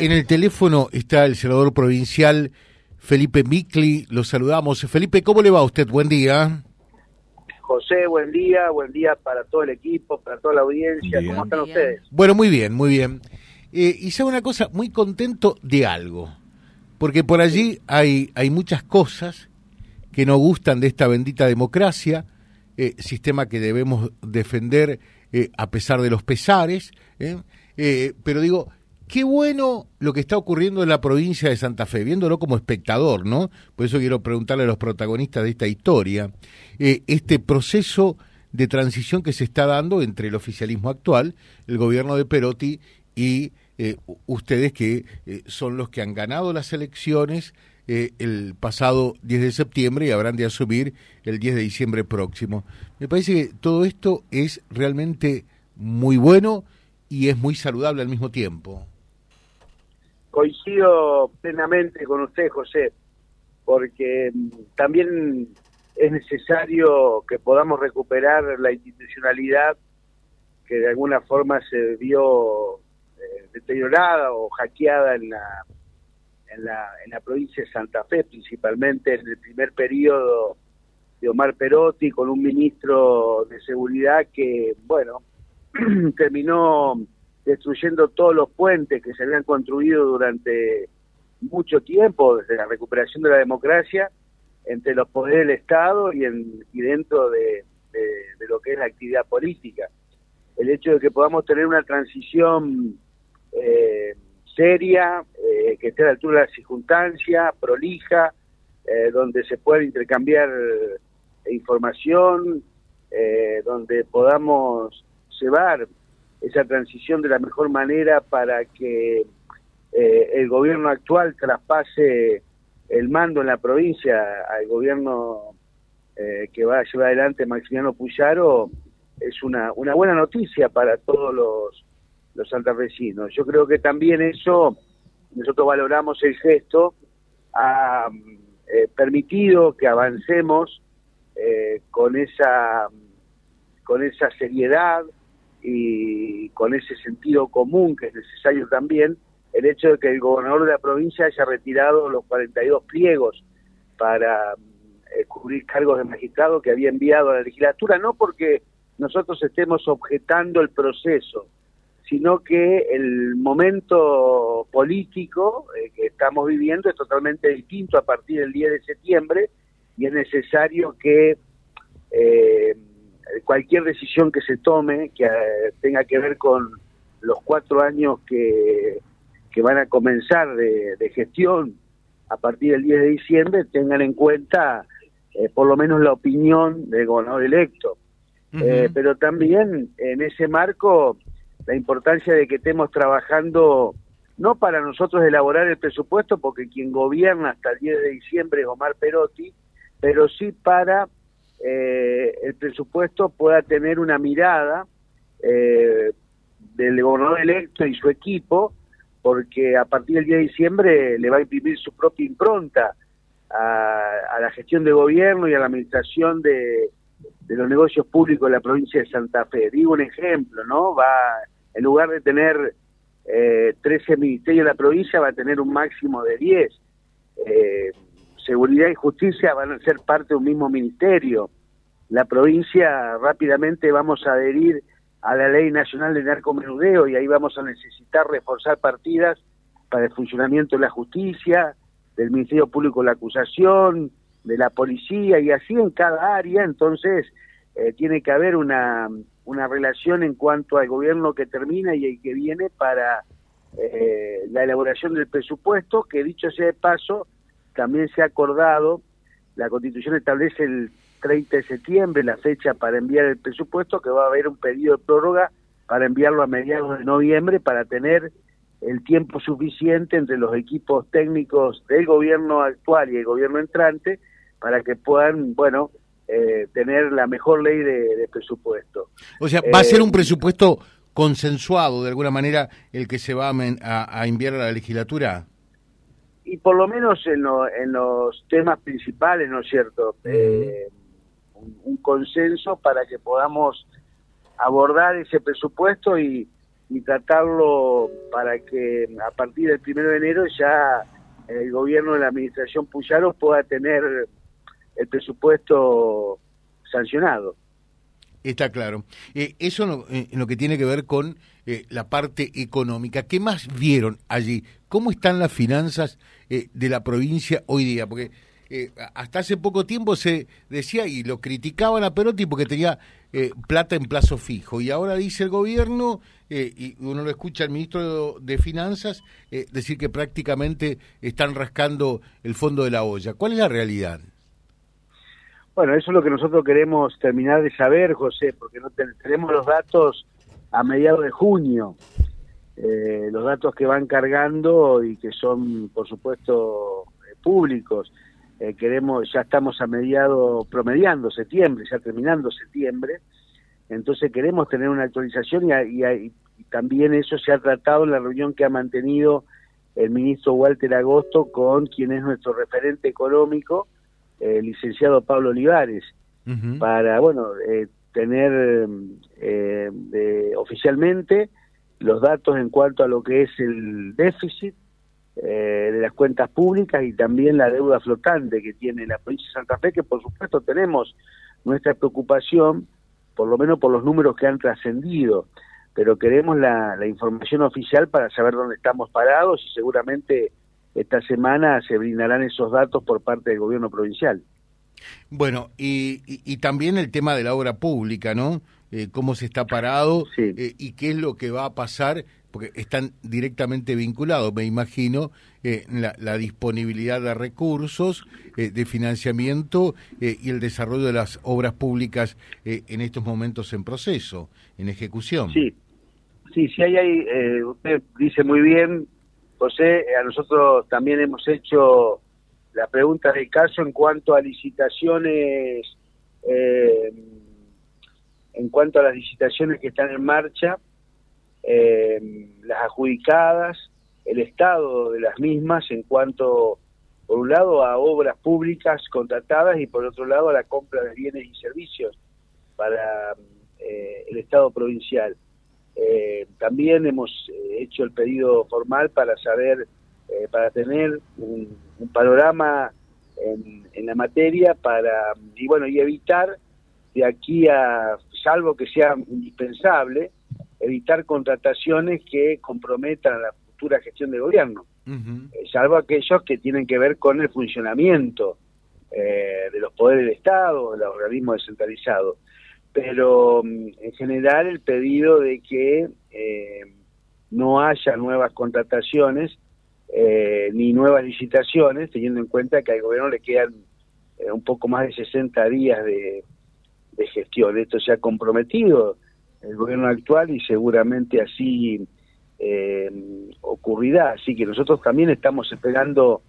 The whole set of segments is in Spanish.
En el teléfono está el senador provincial Felipe Micli, lo saludamos. Felipe, ¿cómo le va a usted? Buen día. José, buen día, buen día para todo el equipo, para toda la audiencia. ¿Cómo están ustedes? Bueno, muy bien, muy bien. Eh, y sabe una cosa, muy contento de algo, porque por allí hay, hay muchas cosas que no gustan de esta bendita democracia, eh, sistema que debemos defender eh, a pesar de los pesares, pero digo, Qué bueno lo que está ocurriendo en la provincia de Santa Fe, viéndolo como espectador, ¿no? Por eso quiero preguntarle a los protagonistas de esta historia, eh, este proceso de transición que se está dando entre el oficialismo actual, el gobierno de Perotti y eh, ustedes que eh, son los que han ganado las elecciones el pasado 10 de septiembre y habrán de asumir el 10 de diciembre próximo. Me parece que todo esto es realmente muy bueno y es muy saludable al mismo tiempo. Coincido plenamente con usted, José, porque mm, también es necesario que podamos recuperar la institucionalidad que de alguna forma se vio eh, deteriorada o hackeada en la, en la, en la provincia de Santa Fe, principalmente en el primer periodo de Omar Perotti, con un ministro de seguridad que, bueno, terminó destruyendo todos los puentes que se habían construido durante mucho tiempo, desde la recuperación de la democracia, entre los poderes del Estado y, en, y dentro de, lo que es la actividad política. El hecho de que podamos tener una transición eh, seria, eh, que esté a la altura de la circunstancia, prolija, eh, donde se pueda intercambiar información, donde podamos llevar esa transición de la mejor manera para que eh, el gobierno actual traspase el mando en la provincia al gobierno eh, que va a llevar adelante Maximiliano Puyaro es una, una buena noticia para todos los, los. Yo creo que también eso, nosotros valoramos el gesto, ha eh, permitido que avancemos con esa con esa seriedad, y con ese sentido común que es necesario también, el hecho de que el gobernador de la provincia haya retirado los 42 pliegos para eh, cubrir cargos de magistrado que había enviado a la legislatura, no porque nosotros estemos objetando el proceso, sino que el momento político eh, que estamos viviendo es totalmente distinto a partir del 10 de septiembre y es necesario que eh, cualquier decisión que se tome que eh, tenga que ver con los cuatro años que, que van a comenzar de, gestión a partir del 10 de diciembre tengan en cuenta eh, por lo menos la opinión del gobernador electo. Eh, pero también en ese marco la importancia de que estemos trabajando no para nosotros elaborar el presupuesto, porque quien gobierna hasta el 10 de diciembre es Omar Perotti, pero sí para eh, el presupuesto pueda tener una mirada eh, del gobernador electo y su equipo, porque a partir del día de diciembre le va a imprimir su propia impronta a, la gestión de gobierno y a la administración de, los negocios públicos de la provincia de Santa Fe. Digo un ejemplo, ¿no? Va, en lugar de tener eh, 13 ministerios de la provincia, va a tener un máximo de 10. Eh, seguridad y justicia van a ser parte de un mismo ministerio. La provincia rápidamente vamos a adherir a la Ley Nacional de Narcomenudeo y ahí vamos a necesitar reforzar partidas para el funcionamiento de la justicia, del Ministerio Público la Acusación, de la policía y así en cada área. Entonces, eh, tiene que haber una, una relación en cuanto al gobierno que termina y el que viene para eh, la elaboración del presupuesto, que dicho sea de paso, también se ha acordado, la Constitución establece el 30 de septiembre la fecha para enviar el presupuesto, que va a haber un pedido de prórroga para enviarlo a mediados de noviembre para tener el tiempo suficiente entre los equipos técnicos del gobierno actual y el gobierno entrante para que puedan, bueno, eh, tener la mejor ley de, presupuesto. O sea, va a ser un eh, presupuesto consensuado de alguna manera el que se va a, a enviar a la legislatura y por lo menos en, en los temas principales, ¿no es cierto? Eh, un, consenso para que podamos abordar ese presupuesto y, y tratarlo para que a partir del primero de enero ya el gobierno de la administración Puyaro pueda tener el presupuesto sancionado. Está claro. Eh, eso en lo que tiene que ver con eh, la parte económica. ¿Qué más vieron allí? ¿Cómo están las finanzas eh, de la provincia hoy día? Porque hasta hace poco tiempo se decía y lo criticaban a Perotti porque tenía plata en plazo fijo. Y ahora dice el gobierno, y uno lo escucha al ministro de Finanzas, decir que prácticamente están rascando el fondo de la olla. ¿Cuál es la realidad? Bueno, eso es lo que nosotros queremos terminar de saber, José, porque no tenemos los datos a mediados de junio, eh, los datos que van cargando y que son, por supuesto, eh, públicos. Eh, queremos, ya estamos a mediados, promediando septiembre, ya terminando septiembre, entonces queremos tener una actualización y, y también eso se ha tratado en la reunión que ha mantenido el ministro Walter Agosto con quien es nuestro referente económico, el licenciado Pablo Olivares, para, bueno, eh, tener eh, oficialmente los datos en cuanto a lo que es el déficit eh, de las cuentas públicas y también la deuda flotante que tiene la provincia de Santa Fe, que por supuesto tenemos nuestra preocupación, por lo menos por los números que han trascendido, pero queremos la, la información oficial para saber dónde estamos parados y seguramente esta semana se brindarán esos datos por parte del gobierno provincial. Bueno, y, también el tema de la obra pública, ¿no? Eh, cómo se está parado eh, y qué es lo que va a pasar, porque están directamente vinculados, me imagino, eh, la, disponibilidad de recursos, de financiamiento y el desarrollo de las obras públicas en estos momentos en proceso, en ejecución. Sí, sí, sí, hay, hay usted dice muy bien, José, a nosotros también hemos hecho la pregunta del caso en cuanto a licitaciones, eh, en cuanto a las licitaciones que están en marcha, eh, las adjudicadas, el estado de las mismas en cuanto, por un lado, a obras públicas contratadas y por otro lado a la compra de bienes y servicios para eh, el estado provincial. Eh, también hemos eh, hecho el pedido formal para saber, eh, para tener un, panorama en, en, la materia para y bueno y evitar de aquí a salvo que sea indispensable evitar contrataciones que comprometan la futura gestión del gobierno, salvo aquellos que tienen que ver con el funcionamiento de los poderes del Estado, de los organismos descentralizados pero mm, en general el pedido de que eh, no haya nuevas contrataciones eh, ni nuevas licitaciones, teniendo en cuenta que al gobierno le quedan eh, un poco más de 60 días de, gestión. Esto se ha comprometido el gobierno actual y seguramente así ocurrirá. Así que nosotros también estamos esperando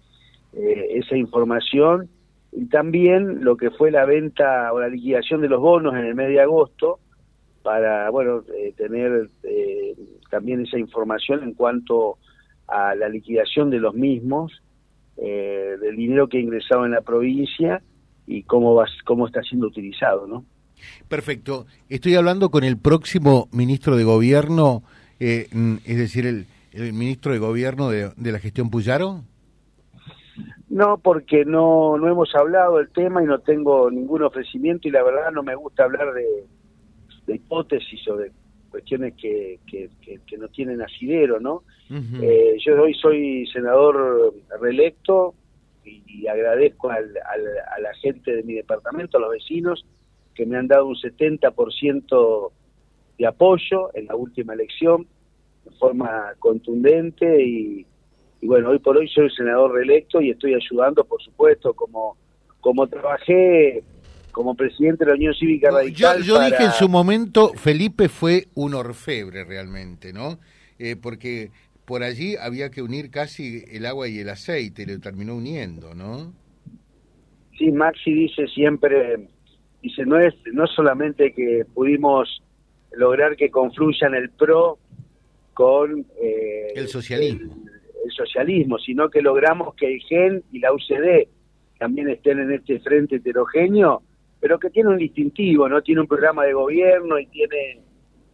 esa información y también lo que fue la venta o la liquidación de los bonos en el mes de agosto para bueno eh, tener eh, también esa información en cuanto a la liquidación de los mismos eh, del dinero que ha ingresado en la provincia y cómo va, cómo está siendo utilizado no perfecto. Estoy hablando con el próximo ministro de gobierno mm, es decir el, el ministro de gobierno de, de la gestión Puyaro no, porque no, no hemos hablado del tema y no tengo ningún ofrecimiento y la verdad no me gusta hablar de, hipótesis o de cuestiones que, que, no tienen asidero, ¿no? Eh, yo hoy soy senador reelecto y, agradezco al, a la gente de mi departamento, a los vecinos, que me han dado un 70% de apoyo en la última elección de forma contundente y, y bueno, hoy por hoy soy senador reelecto y estoy ayudando, por supuesto, como, como trabajé como presidente de la Unión Cívica Radical. Yo, dije en su momento, Felipe fue un orfebre realmente, ¿no? Eh, porque por allí había que unir casi el agua y el aceite, lo terminó uniendo, ¿no? Sí, Maxi dice siempre, dice, no es no solamente que pudimos lograr que confluyan el PRO con... Eh, el socialismo el socialismo, sino que logramos que el GEN y la UCD también estén en este frente heterogéneo, pero que tiene un distintivo, ¿no? Tiene un programa de gobierno y tiene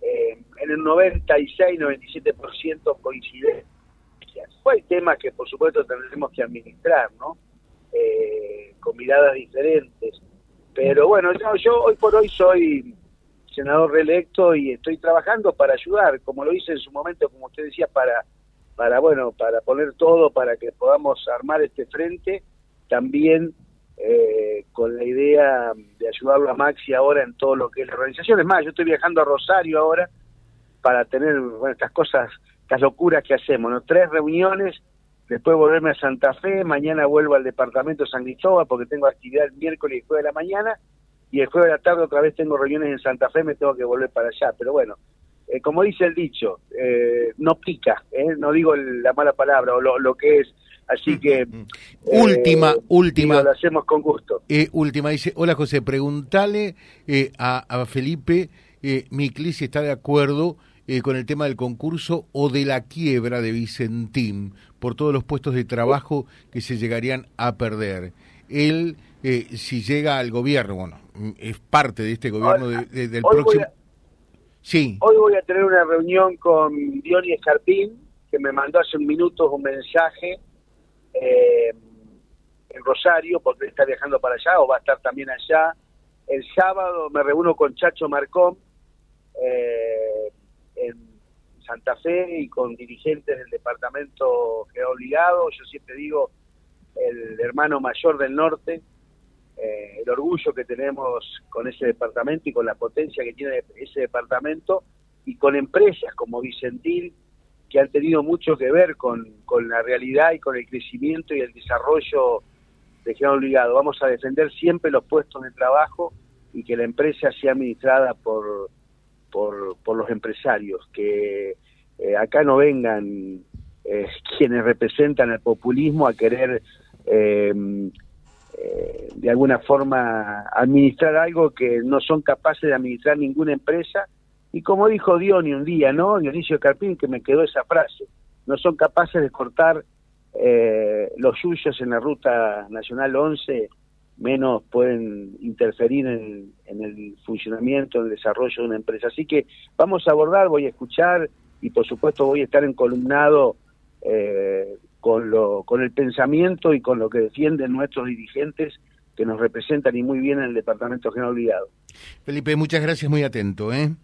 eh, en el 96-97% coincidencias. Hay temas que por supuesto tendremos que administrar, ¿no? Eh, con miradas diferentes. Pero bueno, yo, yo hoy por hoy soy senador reelecto y estoy trabajando para ayudar, como lo hice en su momento, como usted decía, para, para bueno, para poner todo para que podamos armar este frente, también eh, con la idea de ayudarlo a Maxi ahora en todo lo que es la organización. Es más, yo estoy viajando a Rosario ahora para tener bueno, estas cosas, estas locuras que hacemos, ¿no? Tres reuniones, después volverme a Santa Fe, mañana vuelvo al departamento de San Cristóbal porque tengo actividad el miércoles y jueves de la mañana, y el jueves de la tarde otra vez tengo reuniones en Santa Fe, me tengo que volver para allá. Pero bueno, eh, como dice el dicho, eh, no pica, no digo la mala palabra o lo, lo que es Así que... última, eh, última. lo hacemos con gusto. Eh, última, dice, hola José, preguntale eh, a, Felipe eh, Micli si está de acuerdo con el tema del concurso o de la quiebra de Vicentín por todos los puestos de trabajo que se llegarían a perder. Él, si llega al gobierno, bueno, es parte de este gobierno del próximo... sí. Hoy voy a tener una reunión con Diony Escarpín, que me mandó hace un minuto un mensaje eh, en Rosario, porque está viajando para allá o va a estar también allá. El sábado me reúno con Chacho Marcón eh, en Santa Fe y con dirigentes del departamento que ha obligado. Yo siempre digo el hermano mayor del norte, eh, el orgullo que tenemos con ese departamento y con la potencia que tiene ese departamento y con empresas como Vicentil, que han tenido mucho que ver con, la realidad y con el crecimiento y el desarrollo de General Obligado. Vamos a defender siempre los puestos de trabajo y que la empresa sea administrada por, por, los empresarios, que eh, acá no vengan eh, quienes representan el populismo a querer de alguna forma administrar algo que no son capaces de administrar ninguna empresa y como dijo Diony un día, ¿no? Dionisio Carpín, que me quedó esa frase, no son capaces de cortar eh, los suyos en la ruta nacional 11, menos pueden interferir en, el funcionamiento, en el desarrollo de una empresa. Así que vamos a abordar, voy a escuchar y por supuesto voy a estar encolumnado eh, con, lo, con el pensamiento y con lo que defienden nuestros dirigentes que nos representan y muy bien en el Departamento General Obligado. Felipe, muchas gracias, muy atento. ¿eh?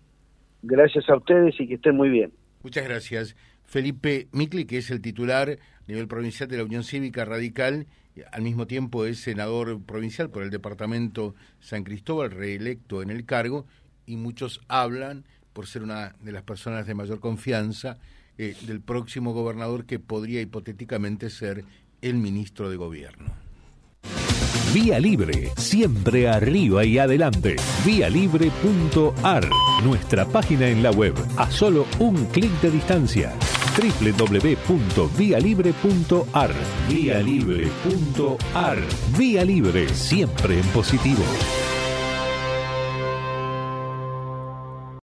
Gracias a ustedes y que estén muy bien. Muchas gracias. Felipe Micli, que es el titular a nivel provincial de la Unión Cívica Radical, al mismo tiempo es senador provincial por el departamento San Cristóbal, reelecto en el cargo, y muchos hablan, por ser una de las personas de mayor confianza, eh, del próximo gobernador que podría hipotéticamente ser el ministro de Gobierno. Vía Libre, siempre arriba y adelante. Vialibre.ar, nuestra página en la web, a solo un clic de distancia. www.vialibre.ar, vialibre.ar. Vía Libre, siempre en positivo.